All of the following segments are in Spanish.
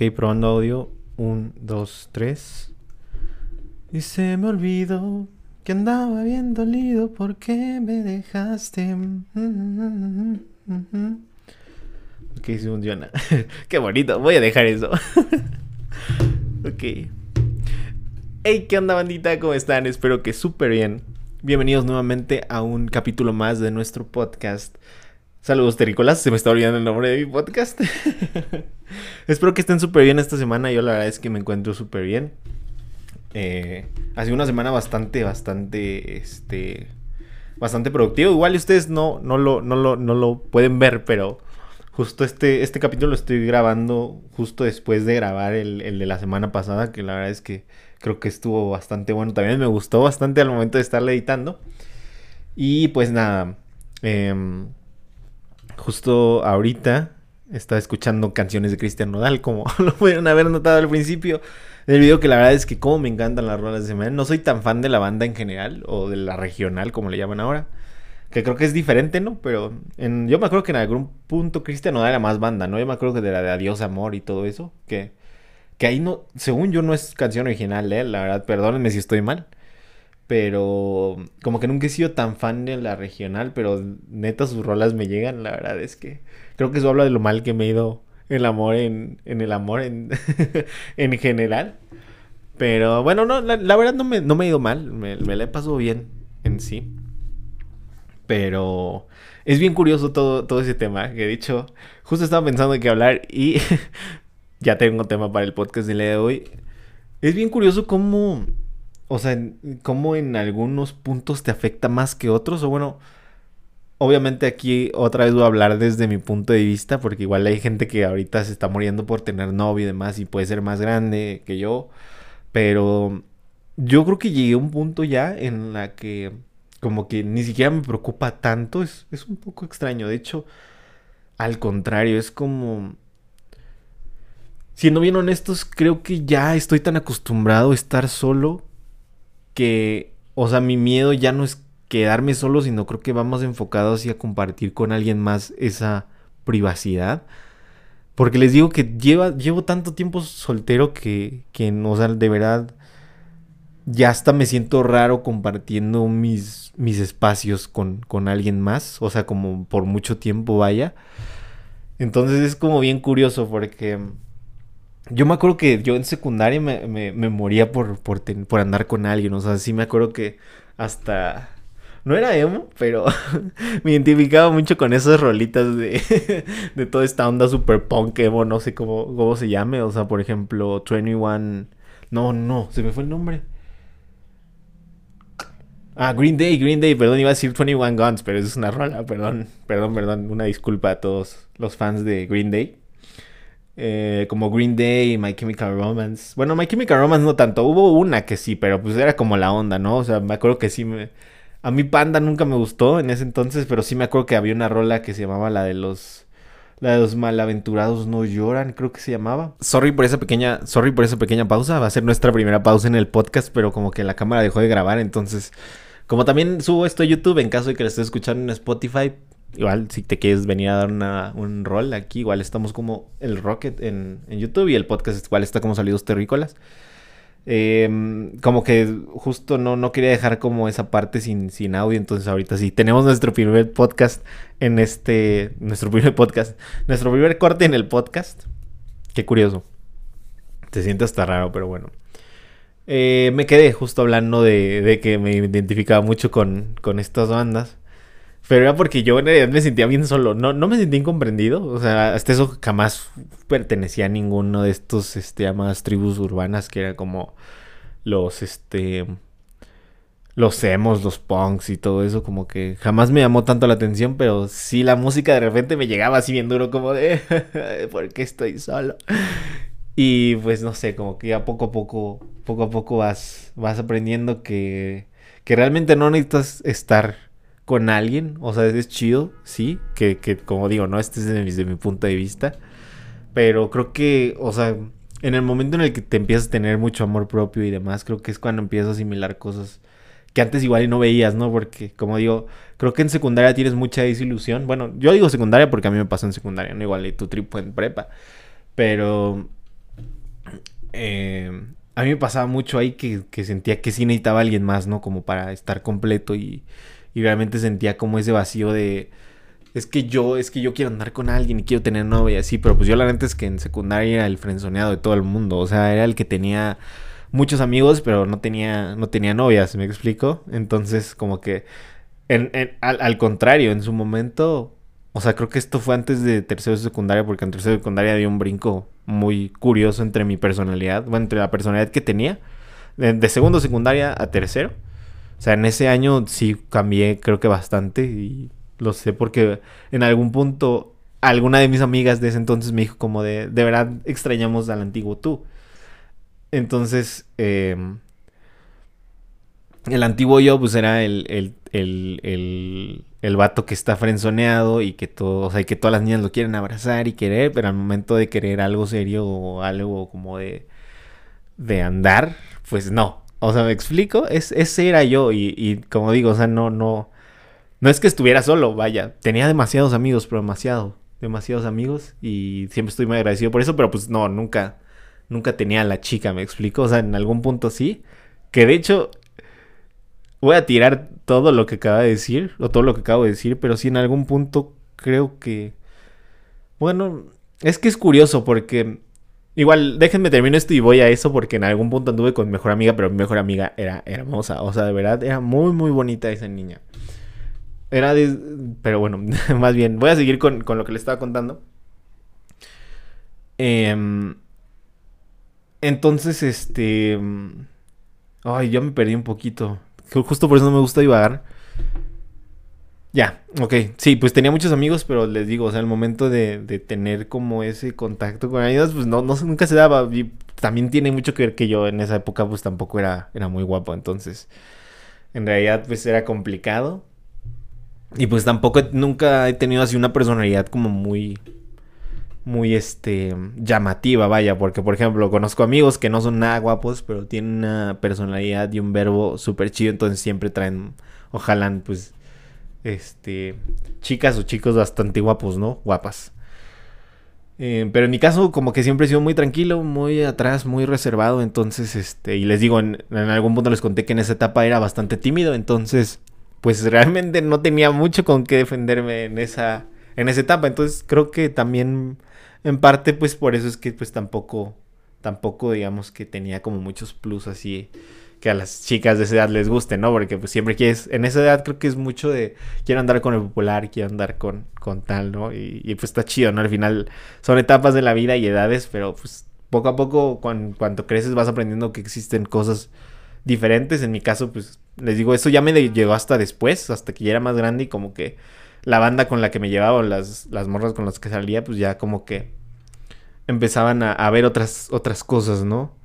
Ok, probando audio. Un, dos, tres. Y se me olvidó que andaba bien dolido porque me dejaste. Ok, se funciona. Qué bonito. Voy a dejar eso. ok. Hey, ¿qué onda, bandita? ¿Cómo están? Espero que súper bien. Bienvenidos nuevamente a un capítulo más de nuestro podcast. Saludos, terrícolas. Se me está olvidando el nombre de mi podcast. Espero que estén súper bien esta semana. Yo la verdad es que me encuentro súper bien. Eh, ha sido una semana bastante, bastante, este, bastante productiva. Igual ustedes no, no, lo, no, lo, no lo pueden ver, pero justo este, este capítulo lo estoy grabando justo después de grabar el, el de la semana pasada, que la verdad es que creo que estuvo bastante bueno. También me gustó bastante al momento de estarle editando. Y pues nada, eh, justo ahorita estaba escuchando canciones de Cristian Nodal, como lo pudieron haber notado al principio del video, que la verdad es que como me encantan las rolas de semana. No soy tan fan de la banda en general, o de la regional, como le llaman ahora. Que creo que es diferente, ¿no? Pero en, yo me acuerdo que en algún punto Cristian Nodal era más banda, ¿no? Yo me acuerdo que de la de Adiós Amor y todo eso, que, que ahí no, según yo no es canción original, ¿eh? La verdad, perdónenme si estoy mal. Pero como que nunca he sido tan fan de la regional, pero neta sus rolas me llegan, la verdad es que creo que eso habla de lo mal que me he ido el amor en, en el amor en, en general. Pero bueno, no, la, verdad no me, no me he ido mal, me, me la he pasado bien en sí. Pero es bien curioso todo, todo ese tema, que de hecho justo estaba pensando en qué hablar y ya tengo tema para el podcast del día de hoy. Es bien curioso cómo o sea, cómo en algunos puntos te afecta más que otros, o bueno, obviamente aquí otra vez voy a hablar desde mi punto de vista, porque igual hay gente que ahorita se está muriendo por tener novio y demás, y puede ser más grande que yo, pero yo creo que llegué a un punto ya en la que como que ni siquiera me preocupa tanto, es, es un poco extraño, de hecho, al contrario, es como... Siendo bien honestos, creo que ya estoy tan acostumbrado a estar solo que, o sea, mi miedo ya no es quedarme solo, sino creo que vamos enfocados hacia compartir con alguien más esa privacidad. Porque les digo que llevo tanto tiempo soltero que, que, o sea, de verdad, ya hasta me siento raro compartiendo mis, mis espacios con, con alguien más. O sea, como por mucho tiempo vaya. Entonces es como bien curioso porque yo me acuerdo que yo en secundaria me, me, moría por, por, por, andar con alguien. O sea, sí me acuerdo que hasta. No era emo, pero me identificaba mucho con esas rolitas de, de toda esta onda super punk emo, no sé cómo, cómo se llame. O sea, por ejemplo, 21. No, no, se me fue el nombre. Ah, Green Day, Green Day, perdón, iba a decir 21 Guns, pero eso es una rola, perdón, perdón, perdón, una disculpa a todos los fans de Green Day. Eh, como Green Day, My Chemical Romance. Bueno, My Chemical Romance no tanto. Hubo una que sí, pero pues era como la onda, ¿no? O sea, me acuerdo que sí me... A mí Panda nunca me gustó en ese entonces, pero sí me acuerdo que había una rola que se llamaba la de los... La de los malaventurados no lloran, creo que se llamaba. Sorry por esa pequeña, sorry por esa pequeña pausa. Va a ser nuestra primera pausa en el podcast, pero como que la cámara dejó de grabar, entonces... Como también subo esto a YouTube, en caso de que lo estés escuchando en Spotify, Igual, si te quieres venir a dar una, un rol aquí, igual estamos como el Rocket en, en YouTube y el podcast igual está como Salidos Terrícolas. Eh, como que justo no, no quería dejar como esa parte sin, sin audio, entonces ahorita sí, tenemos nuestro primer podcast en este, nuestro primer podcast, nuestro primer corte en el podcast. Qué curioso. Se siente hasta raro, pero bueno. Eh, me quedé justo hablando de, de, que me identificaba mucho con, con estas bandas. Pero era porque yo en realidad me sentía bien solo. No, no me sentía incomprendido. O sea, hasta eso jamás pertenecía a ninguno de estos este, llamadas tribus urbanas que eran como los, este. Los emos, los punks y todo eso, como que jamás me llamó tanto la atención, pero sí la música de repente me llegaba así bien duro, como de, ¿por qué estoy solo? Y pues no sé, como que ya poco a poco, poco a poco vas, vas aprendiendo que, que realmente no necesitas estar con alguien, o sea, es chido, sí, que, que como digo, no, este es desde mi, punto de vista, pero creo que, o sea, en el momento en el que te empiezas a tener mucho amor propio y demás, creo que es cuando empiezas a asimilar cosas que antes igual no veías, ¿no? Porque, como digo, creo que en secundaria tienes mucha desilusión, bueno, yo digo secundaria porque a mí me pasó en secundaria, no igual y tu tripo en prepa, pero eh, a mí me pasaba mucho ahí que, que, sentía que sí necesitaba alguien más, ¿no? Como para estar completo y, y realmente sentía como ese vacío de es que yo, es que yo quiero andar con alguien y quiero tener novia y así, pero pues yo la neta es que en secundaria era el frenzoneado de todo el mundo, o sea, era el que tenía muchos amigos, pero no tenía, no tenía novias, ¿me explico? Entonces, como que, al, contrario, en su momento, o sea, creo que esto fue antes de tercero de secundaria, porque en tercero de secundaria dio un brinco muy curioso entre mi personalidad, bueno, entre la personalidad que tenía, de, de segundo secundaria a tercero. O sea, en ese año sí cambié, creo que bastante, y lo sé porque en algún punto alguna de mis amigas de ese entonces me dijo como de, de verdad extrañamos al antiguo tú. Entonces, eh, el antiguo yo pues era el, el, el, el, el vato que está frenzoneado y que todo, o sea, que todas las niñas lo quieren abrazar y querer, pero al momento de querer algo serio o algo como de, de andar, pues no. O sea, me explico, es, ese era yo y, y como digo, o sea, no, no, no es que estuviera solo, vaya. Tenía demasiados amigos, pero demasiado. Demasiados amigos. Y siempre estoy muy agradecido por eso, pero pues no, nunca. Nunca tenía a la chica, me explico. O sea, en algún punto sí. Que de hecho. Voy a tirar todo lo que acaba de decir. O todo lo que acabo de decir. Pero sí en algún punto creo que. Bueno. Es que es curioso porque. Igual, déjenme terminar esto y voy a eso porque en algún punto anduve con mi mejor amiga, pero mi mejor amiga era hermosa. O sea, de verdad, era muy, muy bonita esa niña. Era de... Pero bueno, más bien, voy a seguir con, con lo que le estaba contando. Eh, entonces, este... Ay, yo me perdí un poquito. Justo por eso no me gusta divagar. Ya, ok. Sí, pues tenía muchos amigos, pero les digo, o sea, el momento de, de tener como ese contacto con ellos, pues no, no, nunca se daba. Y también tiene mucho que ver que yo en esa época, pues tampoco era, era muy guapo. Entonces, en realidad, pues era complicado. Y pues tampoco nunca he tenido así una personalidad como muy muy este llamativa, vaya, porque por ejemplo, conozco amigos que no son nada guapos, pero tienen una personalidad y un verbo súper chido, entonces siempre traen ojalá pues este chicas o chicos bastante guapos, ¿no? Guapas. Eh, pero en mi caso, como que siempre he sido muy tranquilo, muy atrás, muy reservado. Entonces, este, y les digo, en, en algún punto les conté que en esa etapa era bastante tímido. Entonces, pues realmente no tenía mucho con qué defenderme en esa, en esa etapa. Entonces creo que también en parte pues por eso es que pues tampoco, tampoco digamos que tenía como muchos plus así que a las chicas de esa edad les guste, ¿no? Porque pues siempre quieres, en esa edad creo que es mucho de quiero andar con el popular, quiero andar con, con tal, ¿no? Y, pues está chido, ¿no? Al final son etapas de la vida y edades, pero pues poco a poco cuando, creces vas aprendiendo que existen cosas diferentes. En mi caso, pues les digo, eso ya me llegó hasta después, hasta que ya era más grande y como que la banda con la que me llevaba, las, las morras con las que salía, pues ya como que empezaban a, ver otras, otras cosas, ¿no?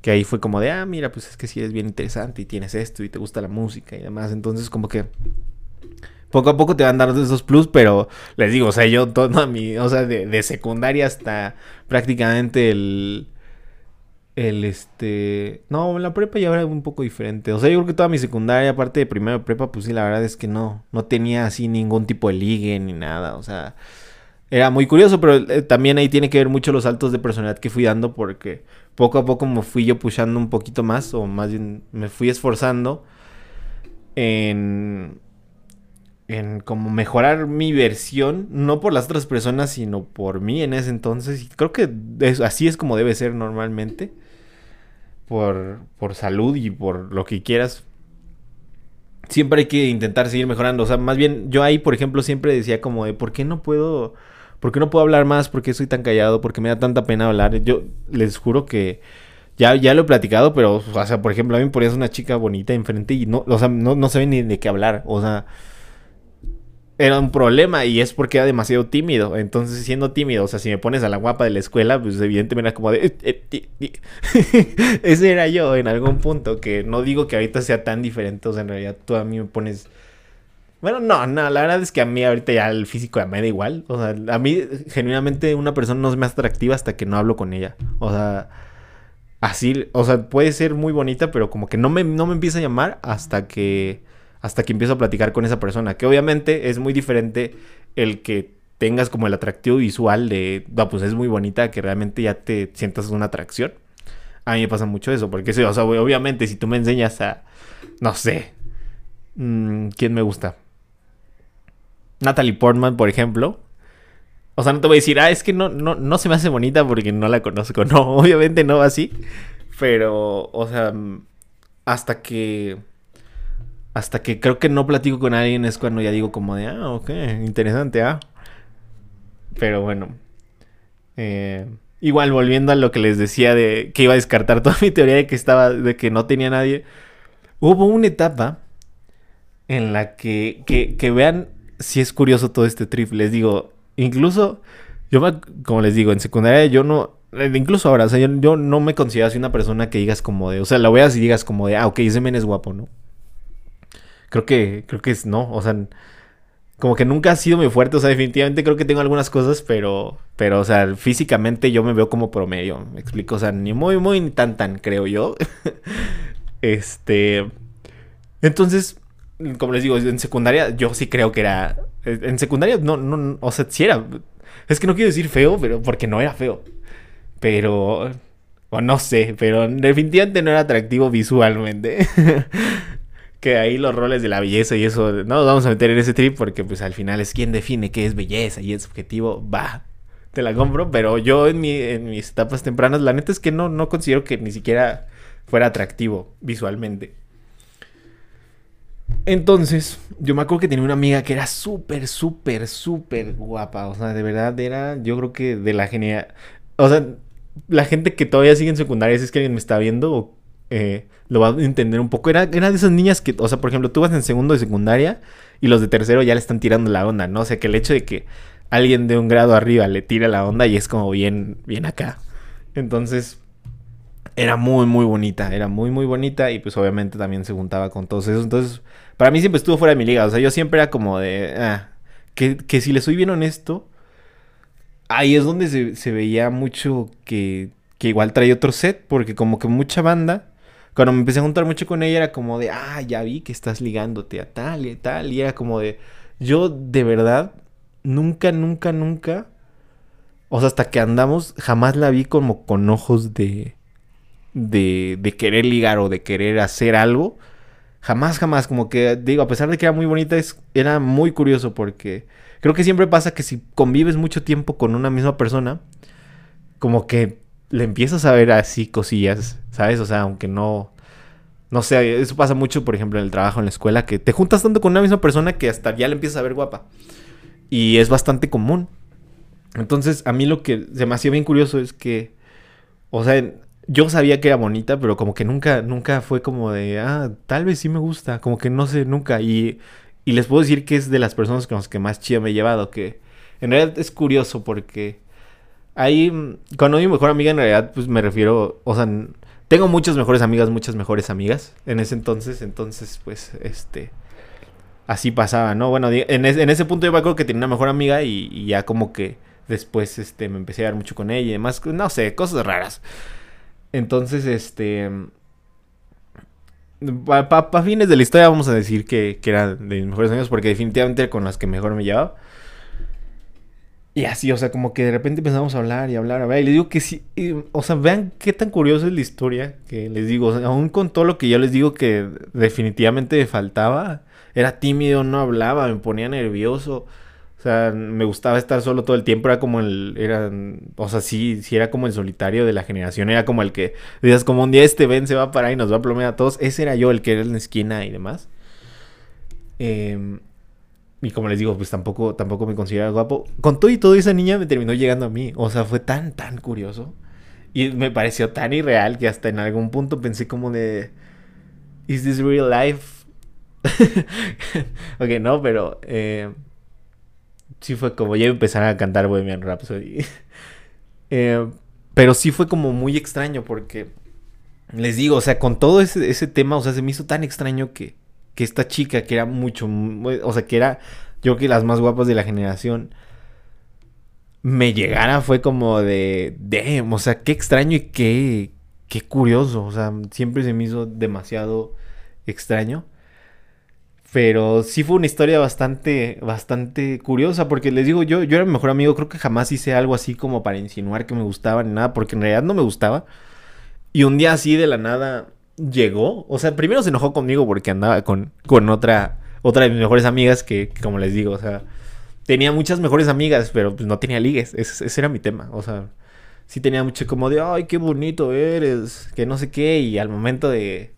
Que ahí fue como de, ah, mira, pues es que sí eres bien interesante y tienes esto y te gusta la música y demás. Entonces como que poco a poco te van dando esos plus, pero les digo, o sea, yo toda mi, o sea, de, de secundaria hasta prácticamente el el este. No, la prepa ya era un poco diferente. O sea, yo creo que toda mi secundaria, aparte de primero prepa, pues sí, la verdad es que no. No tenía así ningún tipo de ligue ni nada. O sea. Era muy curioso, pero eh, también ahí tiene que ver mucho los saltos de personalidad que fui dando. Porque poco a poco me fui yo pushando un poquito más. O más bien me fui esforzando. En. En como mejorar mi versión. No por las otras personas, sino por mí en ese entonces. Y creo que así es como debe ser normalmente por, por salud y por lo que quieras, siempre hay que intentar seguir mejorando. O sea, más bien yo ahí, por ejemplo, siempre decía como de, ¿por qué no puedo, por qué no puedo hablar más? ¿Por qué soy tan callado? ¿Por qué me da tanta pena hablar? Yo les juro que ya, ya lo he platicado, pero, o sea, por ejemplo, a mí me ponías una chica bonita enfrente y no, o sea, no, no sabe ni de qué hablar. O sea, era un problema y es porque era demasiado tímido. Entonces, siendo tímido, o sea, si me pones a la guapa de la escuela, pues evidentemente era como de... Eh, eh, Ese era yo en algún punto, que no digo que ahorita sea tan diferente, o sea, en realidad tú a mí me pones... Bueno, no, no, la verdad es que a mí ahorita ya el físico me da igual. O sea, a mí genuinamente una persona no es más atractiva hasta que no hablo con ella. O sea, así, o sea, puede ser muy bonita, pero como que no me, no me empieza a llamar hasta que hasta que empiezo a platicar con esa persona. Que obviamente es muy diferente el que tengas como el atractivo visual de, pues es muy bonita, que realmente ya te sientas una atracción. A mí me pasa mucho eso, porque o sea, obviamente si tú me enseñas a, no sé, mm, ¿quién me gusta? Natalie Portman, por ejemplo. O sea, no te voy a decir, ah, es que no, no, no se me hace bonita porque no la conozco. No, obviamente no así. Pero, o sea, hasta que hasta que creo que no platico con alguien es cuando ya digo como de, ah, ok, interesante, ah. Pero bueno. Eh, igual, volviendo a lo que les decía de que iba a descartar toda mi teoría de que estaba, de que no tenía nadie. Hubo una etapa en la que, que, que vean si es curioso todo este trip. Les digo, incluso, yo como les digo, en secundaria yo no, incluso ahora, o sea, yo, no me considero así una persona que digas como de, o sea, la veas y digas como de, ah, ok, ese men es guapo, ¿no? creo que, creo que es no, o sea, como que nunca ha sido muy fuerte, o sea, definitivamente creo que tengo algunas cosas, pero, pero, o sea, físicamente yo me veo como promedio, me explico, o sea, ni muy, muy, ni tan, tan, creo yo. este, entonces, como les digo, en secundaria yo sí creo que era, en secundaria no, no, o sea, sí era, es que no quiero decir feo, pero porque no era feo, pero, o no sé, pero definitivamente no era atractivo visualmente. que ahí los roles de la belleza y eso, no nos vamos a meter en ese trip porque pues al final es quien define qué es belleza y es objetivo, va, te la compro, pero yo en, mi, en mis etapas tempranas, la neta es que no, no considero que ni siquiera fuera atractivo visualmente. Entonces, yo me acuerdo que tenía una amiga que era súper, súper, súper guapa. O sea, de verdad era, yo creo que de la genial. O sea, la gente que todavía sigue en secundaria, si es que alguien me está viendo, eh, lo va a entender un poco. Era, era de esas niñas que, o sea, por ejemplo, tú vas en segundo de secundaria y los de tercero ya le están tirando la onda, ¿no? O sea, que el hecho de que alguien de un grado arriba le tira la onda y es como bien, bien acá. Entonces, era muy, muy bonita, era muy, muy bonita y pues obviamente también se juntaba con todos esos. Entonces, para mí siempre estuvo fuera de mi liga, o sea, yo siempre era como de, ah, que, que si le soy bien honesto, ahí es donde se, veía mucho que, que igual traía otro set, porque como que mucha banda cuando me empecé a juntar mucho con ella era como de, ah, ya vi que estás ligándote a tal y tal. Y era como de, yo de verdad, nunca, nunca, nunca, o sea, hasta que andamos, jamás la vi como con ojos de, de, de querer ligar o de querer hacer algo. Jamás, jamás, como que digo, a pesar de que era muy bonita, es, era muy curioso porque creo que siempre pasa que si convives mucho tiempo con una misma persona, como que le empiezas a ver así cosillas, ¿sabes? O sea, aunque no... No sé, eso pasa mucho, por ejemplo, en el trabajo, en la escuela, que te juntas tanto con una misma persona que hasta ya le empiezas a ver guapa. Y es bastante común. Entonces, a mí lo que se me hacía bien curioso es que, o sea, yo sabía que era bonita, pero como que nunca, nunca fue como de, ah, tal vez sí me gusta, como que no sé, nunca. Y, y les puedo decir que es de las personas con las que más chida me he llevado, que en realidad es curioso porque ahí, cuando mi mejor amiga, en realidad, pues me refiero, o sea, tengo muchas mejores amigas, muchas mejores amigas en ese entonces, entonces, pues, este, así pasaba, ¿no? Bueno, en, ese punto yo me acuerdo que tenía una mejor amiga y, ya como que después, este, me empecé a dar mucho con ella y demás, no sé, cosas raras. Entonces, este... Para fines de la historia vamos a decir que, que era de mis mejores amigos porque definitivamente con las que mejor me llevaba. Y así, o sea, como que de repente empezamos a hablar y hablar, a ver, y les digo que sí, o sea, vean qué tan curiosa es la historia, que les digo, aún con todo lo que yo les digo que definitivamente me faltaba, era tímido, no hablaba, me ponía nervioso, o sea, me gustaba estar solo todo el tiempo, era como el, era, o sea, sí, sí era como el solitario de la generación, era como el que, decías, como un día este Ben se va a parar y nos va a plomear a todos, ese era yo, el que era en la esquina y demás. Eh, y como les digo, pues tampoco, tampoco me considera guapo. Con todo y todo, esa niña me terminó llegando a mí. O sea, fue tan, tan curioso. Y me pareció tan irreal que hasta en algún punto pensé como de... ¿Is this real life? ok, no, pero... Eh, sí fue como ya empezar a cantar Bohemian Rhapsody. eh, pero sí fue como muy extraño porque... Les digo, o sea, con todo ese, ese tema, o sea, se me hizo tan extraño que que esta chica, que era mucho, o sea, que era, yo que las más guapas de la generación, me llegara fue como de, damn, o sea, qué extraño y qué, qué curioso, o sea, siempre se me hizo demasiado extraño. Pero sí fue una historia bastante, bastante curiosa, porque les digo, yo, yo era mi mejor amigo, creo que jamás hice algo así como para insinuar que me gustaba ni nada, porque en realidad no me gustaba. Y un día así de la nada llegó. O sea, primero se enojó conmigo porque andaba con, con otra, otra de mis mejores amigas que, como les digo, o sea, tenía muchas mejores amigas, pero pues no tenía ligues. Ese, ese era mi tema. O sea, sí tenía mucho como de, ay, qué bonito eres, que no sé qué. Y al momento de,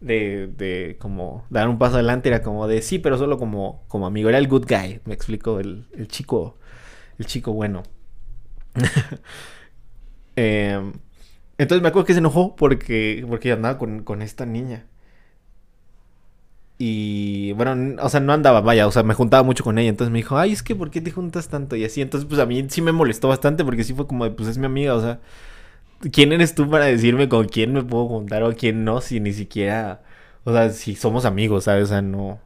de, de como dar un paso adelante era como de, sí, pero solo como, como amigo. Era el good guy, me explico, el, el chico, el chico bueno. eh, entonces me acuerdo que se enojó porque, porque andaba con, con esta niña. Y bueno, o sea, no andaba, vaya, o sea, me juntaba mucho con ella. Entonces me dijo, ay, es que ¿por qué te juntas tanto? Y así, entonces pues a mí sí me molestó bastante porque sí fue como de, pues es mi amiga, o sea, ¿quién eres tú para decirme con quién me puedo juntar o quién no? Si ni siquiera, o sea, si somos amigos, ¿sabes? O sea, no,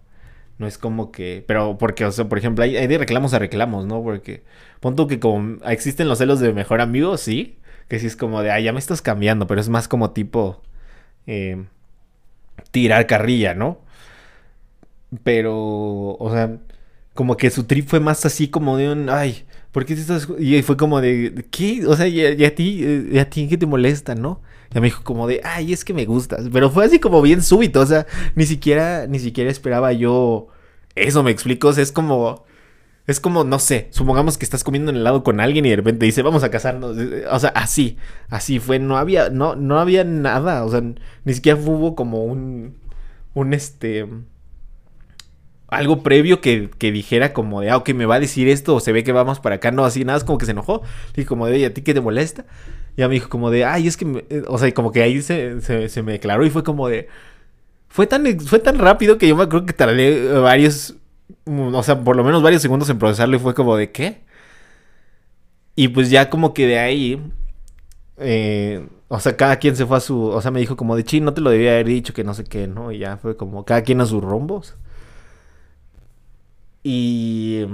no es como que, pero porque, o sea, por ejemplo, hay, de reclamos a reclamos, ¿no? Porque, punto que como existen los celos de mejor amigo, sí, que sí es como de, ah, ya me estás cambiando, pero es más como tipo eh, tirar carrilla, ¿no? Pero, o sea, como que su trip fue más así como de un, ay, ¿por qué estás...? Y fue como de, ¿qué? O sea, y, a ti, y a ti qué te molesta, ¿no? Y me dijo como de, ay, es que me gustas. Pero fue así como bien súbito, o sea, ni siquiera, ni siquiera esperaba yo eso, me explico, o sea, es como es como, no sé, supongamos que estás comiendo en helado con alguien y de repente dice, vamos a casarnos. O sea, así, así fue, no había, no, no había nada, o sea, ni siquiera hubo como un, un este, algo previo que, que dijera como de, ah, ok, me va a decir esto o se ve que vamos para acá, no, así, nada, es como que se enojó. Y como de, oye, ¿a ti qué te molesta? Y ya me dijo como de, ay, es que, eh", o sea, como que ahí se, se, se me declaró y fue como de, fue tan, fue tan rápido que yo me acuerdo que tardé varios o sea, por lo menos varios segundos en procesarlo y fue como de qué. Y pues ya como que de ahí, eh, o sea, cada quien se fue a su, o sea, me dijo como de, chi, no te lo debía haber dicho, que no sé qué, ¿no? Y ya fue como cada quien a sus rombos. Y...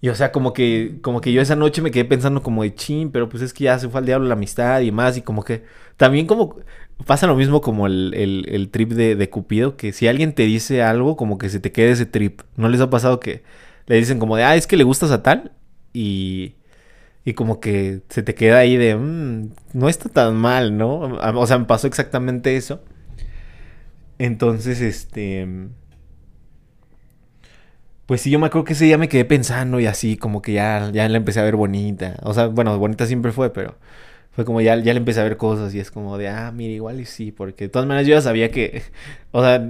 Y o sea, como que, como que yo esa noche me quedé pensando como de chin, pero pues es que ya se fue al diablo la amistad y más, y como que también como pasa lo mismo como el, el, trip de, de, Cupido, que si alguien te dice algo, como que se te quede ese trip. ¿No les ha pasado que le dicen como de, ah, es que le gustas a tal? Y, y como que se te queda ahí de, mmm, no está tan mal, ¿no? O sea, me pasó exactamente eso. Entonces, este... Pues sí, yo me acuerdo que ese día me quedé pensando y así, como que ya, ya la empecé a ver bonita. O sea, bueno, bonita siempre fue, pero fue como ya, ya le empecé a ver cosas y es como de, ah, mira, igual y sí, porque de todas maneras yo ya sabía que, o sea,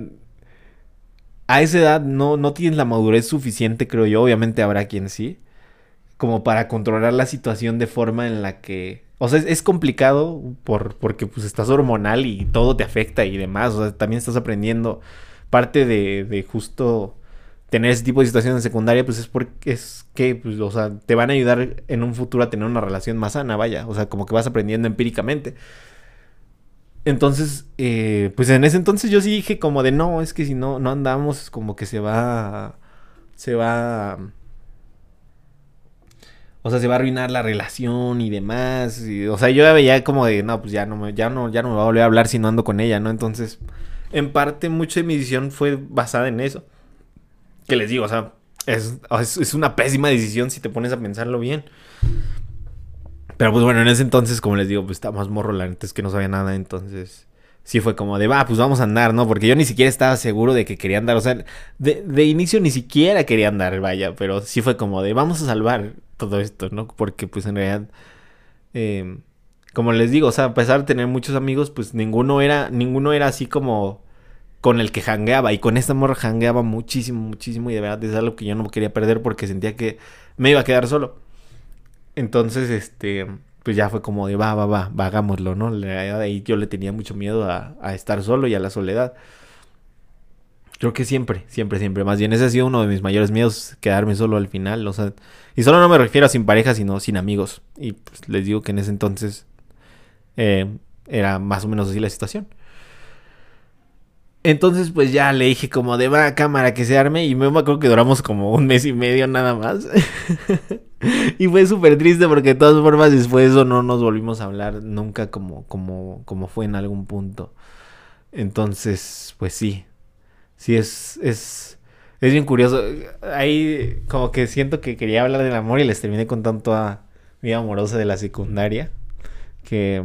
a esa edad no, no tienes la madurez suficiente, creo yo, obviamente habrá quien sí, como para controlar la situación de forma en la que, o sea, es, complicado por, porque pues estás hormonal y todo te afecta y demás, o sea, también estás aprendiendo parte de, de justo tener ese tipo de situaciones en secundaria, pues es porque es que, pues, o sea, te van a ayudar en un futuro a tener una relación más sana, vaya. O sea, como que vas aprendiendo empíricamente. Entonces, eh, pues en ese entonces yo sí dije como de no, es que si no, no andamos, como que se va, se va, o sea, se va a arruinar la relación y demás. o sea, yo ya veía como de no, pues ya no, me, ya no, ya no me va a volver a hablar si no ando con ella, ¿no? Entonces, en parte, mucha de mi decisión fue basada en eso que les digo, o sea, es, es, una pésima decisión si te pones a pensarlo bien. Pero pues bueno, en ese entonces, como les digo, pues estaba más morro, la neta es que no sabía nada, entonces sí fue como de, va, pues vamos a andar, ¿no? Porque yo ni siquiera estaba seguro de que quería andar, o sea, de, de inicio ni siquiera quería andar, vaya, pero sí fue como de, vamos a salvar todo esto, ¿no? Porque pues en realidad, eh, como les digo, o sea, a pesar de tener muchos amigos, pues ninguno era, ninguno era así como con el que jangueaba. Y con esta morra jangueaba muchísimo, muchísimo. Y de verdad es algo que yo no quería perder porque sentía que me iba a quedar solo. Entonces, este, pues ya fue como de va, va, va, hagámoslo, ¿no? Y yo le tenía mucho miedo a, estar solo y a la soledad. Creo que siempre, siempre, siempre. Más bien ese ha sido uno de mis mayores miedos, quedarme solo al final. O y solo no me refiero a sin pareja, sino sin amigos. Y pues les digo que en ese entonces eh, era más o menos así la situación. Entonces, pues ya le dije como de va cámara que se arme. Y me acuerdo que duramos como un mes y medio nada más. y fue súper triste porque de todas formas después de eso no nos volvimos a hablar nunca como, como, como fue en algún punto. Entonces, pues sí. Sí, es, es, es bien curioso. Ahí como que siento que quería hablar del amor y les terminé contando toda mi amorosa de la secundaria. Que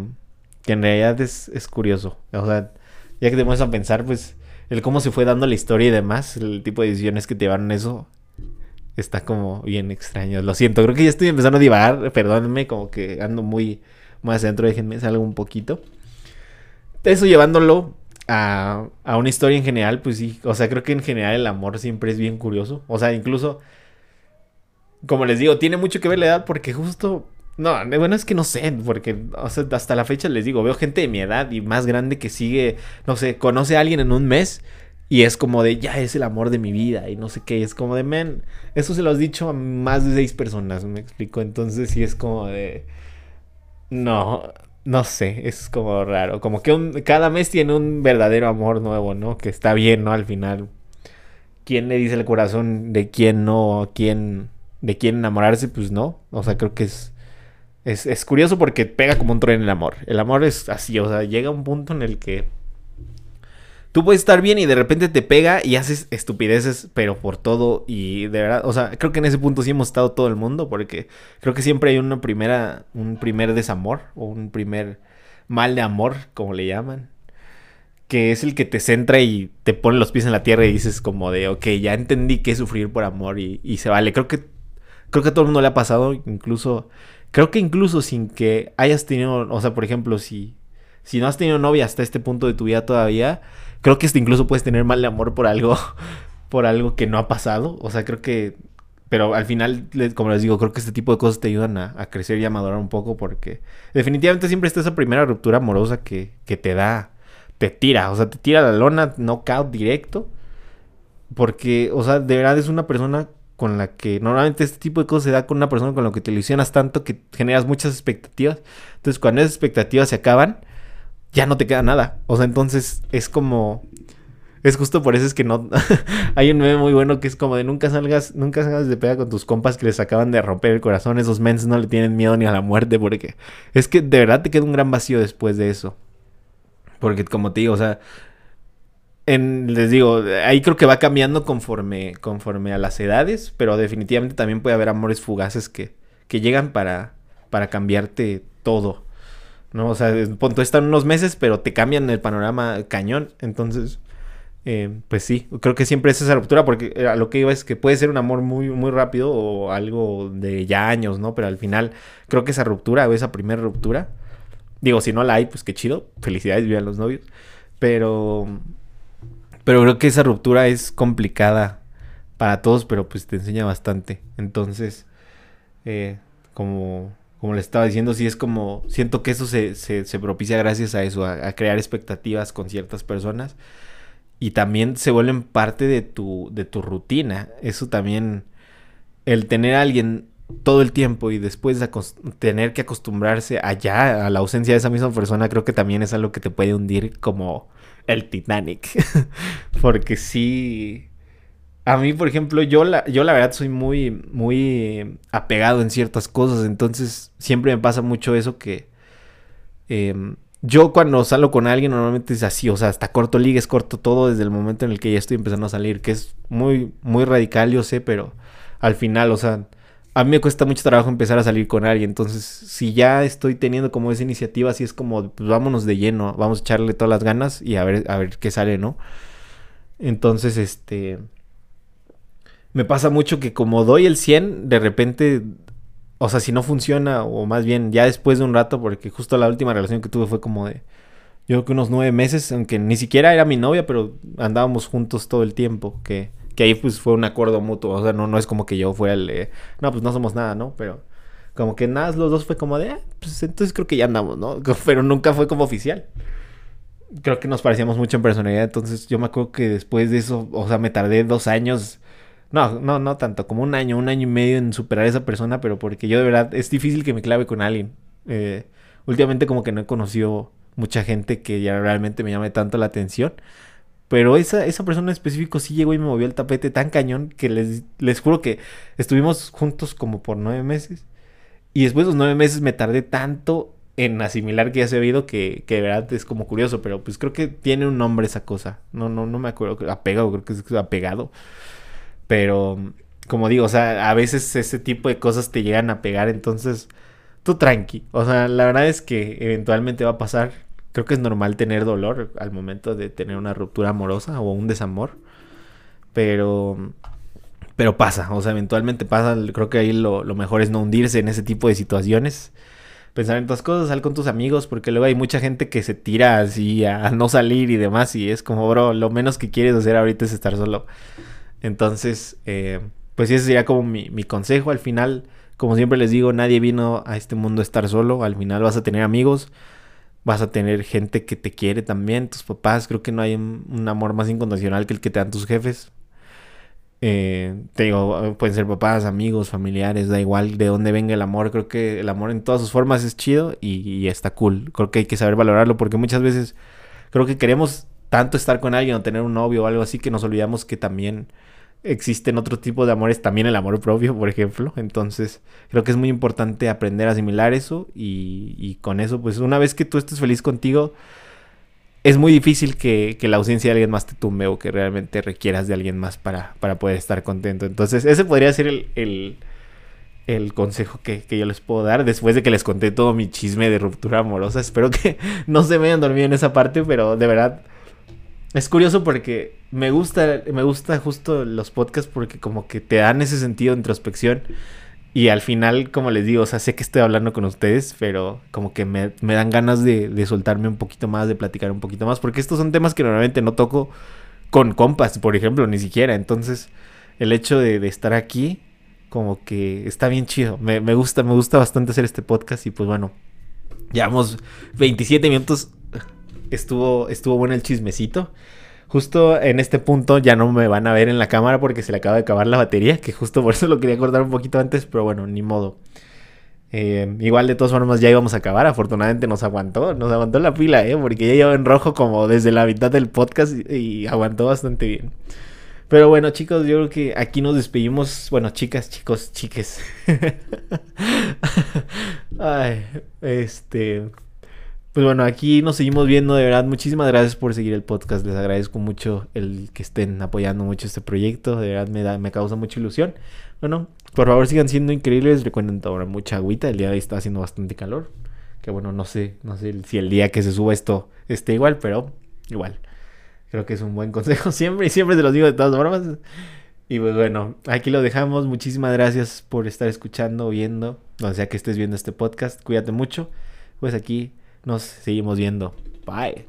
que en realidad es, es curioso. O sea, ya que te pones a pensar, pues, el cómo se fue dando la historia y demás, el tipo de decisiones que te llevaron eso, está como bien extraño. Lo siento, creo que ya estoy empezando a divagar, perdónenme, como que ando muy, muy adentro, déjenme salgo un poquito. Eso llevándolo a, a una historia en general, pues sí, o sea, creo que en general el amor siempre es bien curioso. O sea, incluso, como les digo, tiene mucho que ver la edad porque justo no, bueno, es que no sé, porque hasta la fecha les digo, veo gente de mi edad y más grande que sigue, no sé, conoce a alguien en un mes y es como de, ya es el amor de mi vida y no sé qué, es como de, men, eso se lo has dicho a más de seis personas, me explico, entonces sí es como de, no, no sé, es como raro, como que cada mes tiene un verdadero amor nuevo, ¿no? Que está bien, ¿no? Al final, ¿quién le dice el corazón de quién no, quién, de quién enamorarse? Pues no, o sea, creo que es es, curioso porque pega como un tren el amor. El amor es así, o sea, llega un punto en el que tú puedes estar bien y de repente te pega y haces estupideces, pero por todo y de verdad, o sea, creo que en ese punto sí hemos estado todo el mundo porque creo que siempre hay una primera, un primer desamor o un primer mal de amor, como le llaman, que es el que te centra y te pone los pies en la tierra y dices como de, ok, ya entendí que es sufrir por amor y, y se vale. Creo que, creo que a todo el mundo le ha pasado, incluso Creo que incluso sin que hayas tenido, o sea, por ejemplo, si, si no has tenido novia hasta este punto de tu vida todavía, creo que incluso puedes tener mal amor por algo, por algo que no ha pasado. O sea, creo que, pero al final, como les digo, creo que este tipo de cosas te ayudan a, crecer y a madurar un poco porque definitivamente siempre está esa primera ruptura amorosa que, que te da, te tira, o sea, te tira la lona, knockout directo. Porque, o sea, de verdad es una persona con la que normalmente este tipo de cosas se da con una persona con la que te ilusionas tanto que generas muchas expectativas. Entonces, cuando esas expectativas se acaban, ya no te queda nada. O sea, entonces es como. Es justo por eso es que no. Hay un meme muy bueno que es como de nunca salgas, nunca salgas de pega con tus compas que les acaban de romper el corazón. Esos mens no le tienen miedo ni a la muerte. Porque es que de verdad te queda un gran vacío después de eso. Porque como te digo, o sea, les digo, ahí creo que va cambiando conforme, conforme a las edades, pero definitivamente también puede haber amores fugaces que, que llegan para, para cambiarte todo. ¿no? O sea, punto están unos meses, pero te cambian el panorama cañón. Entonces, eh, pues sí, creo que siempre es esa ruptura, porque a lo que iba es que puede ser un amor muy, muy rápido o algo de ya años, ¿no? Pero al final, creo que esa ruptura o esa primera ruptura, digo, si no la hay, pues qué chido, felicidades, vivan los novios. Pero pero creo que esa ruptura es complicada para todos, pero pues te enseña bastante. Entonces, eh, como, como le estaba diciendo, sí es como, siento que eso se, se, propicia gracias a eso, a, crear expectativas con ciertas personas. Y también se vuelven parte de tu, de tu rutina. Eso también, el tener a alguien todo el tiempo y después de tener que acostumbrarse allá a la ausencia de esa misma persona, creo que también es algo que te puede hundir como el Titanic. Porque sí. A mí, por ejemplo, yo la, yo la verdad soy muy, muy apegado en ciertas cosas. Entonces, siempre me pasa mucho eso que. Em, yo cuando salgo con alguien normalmente es así, o sea, hasta corto ligues, corto todo desde el momento en el que ya estoy empezando a salir, que es muy, muy radical, yo sé, pero al final, o sea, a mí me cuesta mucho trabajo empezar a salir con alguien. Entonces, si ya estoy teniendo como esa iniciativa, así es como, pues vámonos de lleno, vamos a echarle todas las ganas y a ver, a ver qué sale, ¿no? Entonces, este. Me pasa mucho que como doy el 100, de repente. O sea, si no funciona, o más bien ya después de un rato, porque justo la última relación que tuve fue como de. Yo creo que unos nueve meses, aunque ni siquiera era mi novia, pero andábamos juntos todo el tiempo. Que que ahí pues fue un acuerdo mutuo, o sea, no, no es como que yo fuera el, no, pues no somos nada, ¿no? Pero como que nada, los dos fue como de, ah, pues entonces creo que ya andamos, ¿no? Pero nunca fue como oficial. Creo que nos parecíamos mucho en personalidad, entonces yo me acuerdo que después de eso, o sea, me tardé dos años, no, no, no tanto, como un año, un año y medio en superar a esa persona, pero porque yo de verdad es difícil que me clave con alguien. Eh, últimamente como que no he conocido mucha gente que ya realmente me llame tanto la atención. Pero esa, esa persona en específico sí llegó y me movió el tapete tan cañón que les, les juro que estuvimos juntos como por nueve meses. Y después de los nueve meses me tardé tanto en asimilar que ya se ha oído que, que de verdad es como curioso. Pero pues creo que tiene un nombre esa cosa. No, no, no me acuerdo. Apegado, creo que es apegado. Pero como digo, o sea, a veces ese tipo de cosas te llegan a pegar. Entonces tú tranqui. O sea, la verdad es que eventualmente va a pasar. Creo que es normal tener dolor al momento de tener una ruptura amorosa o un desamor. Pero pero pasa, o sea, eventualmente pasa. Creo que ahí lo, lo, mejor es no hundirse en ese tipo de situaciones. Pensar en tus cosas, sal con tus amigos, porque luego hay mucha gente que se tira así a no salir y demás. Y es como, bro, lo menos que quieres hacer ahorita es estar solo. Entonces, eh, pues ese sería como mi, mi consejo. Al final, como siempre les digo, nadie vino a este mundo a estar solo. Al final vas a tener amigos, vas a tener gente que te quiere también, tus papás. Creo que no hay un, amor más incondicional que el que te dan tus jefes. Eh, te digo, pueden ser papás, amigos, familiares, da igual de dónde venga el amor. Creo que el amor en todas sus formas es chido y, está cool. Creo que hay que saber valorarlo porque muchas veces creo que queremos tanto estar con alguien o tener un novio o algo así que nos olvidamos que también existen otro tipo de amores, también el amor propio, por ejemplo. Entonces, creo que es muy importante aprender a asimilar eso y, y con eso, pues una vez que tú estés feliz contigo, es muy difícil que, la ausencia de alguien más te tumbe o que realmente requieras de alguien más para, para poder estar contento. Entonces, ese podría ser el, el, consejo que, yo les puedo dar después de que les conté todo mi chisme de ruptura amorosa. Espero que no se me hayan dormido en esa parte, pero de verdad es curioso porque me gusta, me gusta justo los podcasts porque como que te dan ese sentido de introspección y al final, como les digo, o sea, sé que estoy hablando con ustedes, pero como que me, dan ganas de, soltarme un poquito más, de platicar un poquito más, porque estos son temas que normalmente no toco con compas, por ejemplo, ni siquiera. Entonces, el hecho de, estar aquí, como que está bien chido. Me, me, gusta, me gusta bastante hacer este podcast y pues bueno, llevamos 27 minutos. Estuvo, estuvo bueno el chismecito. Justo en este punto ya no me van a ver en la cámara porque se le acaba de acabar la batería, que justo por eso lo quería cortar un poquito antes, pero bueno, ni modo. Eh, igual de todas formas ya íbamos a acabar, afortunadamente nos aguantó, nos aguantó la pila, ¿eh? porque ya llevo en rojo como desde la mitad del podcast y, aguantó bastante bien. Pero bueno, chicos, yo creo que aquí nos despedimos. Bueno, chicas, chicos, chiques. Ay, este. Pues bueno, aquí nos seguimos viendo, de verdad. Muchísimas gracias por seguir el podcast. Les agradezco mucho el que estén apoyando mucho este proyecto. De verdad me, da, me causa mucha ilusión. Bueno, por favor sigan siendo increíbles. Recuerden ahora mucha agüita. El día de hoy está haciendo bastante calor. Que bueno, no sé, no sé si el día que se suba esto esté igual, pero igual. Creo que es un buen consejo siempre y siempre se los digo de todas formas. Y pues bueno, aquí lo dejamos. Muchísimas gracias por estar escuchando, viendo, o sea que estés viendo este podcast. Cuídate mucho. Pues aquí nos seguimos viendo. Bye.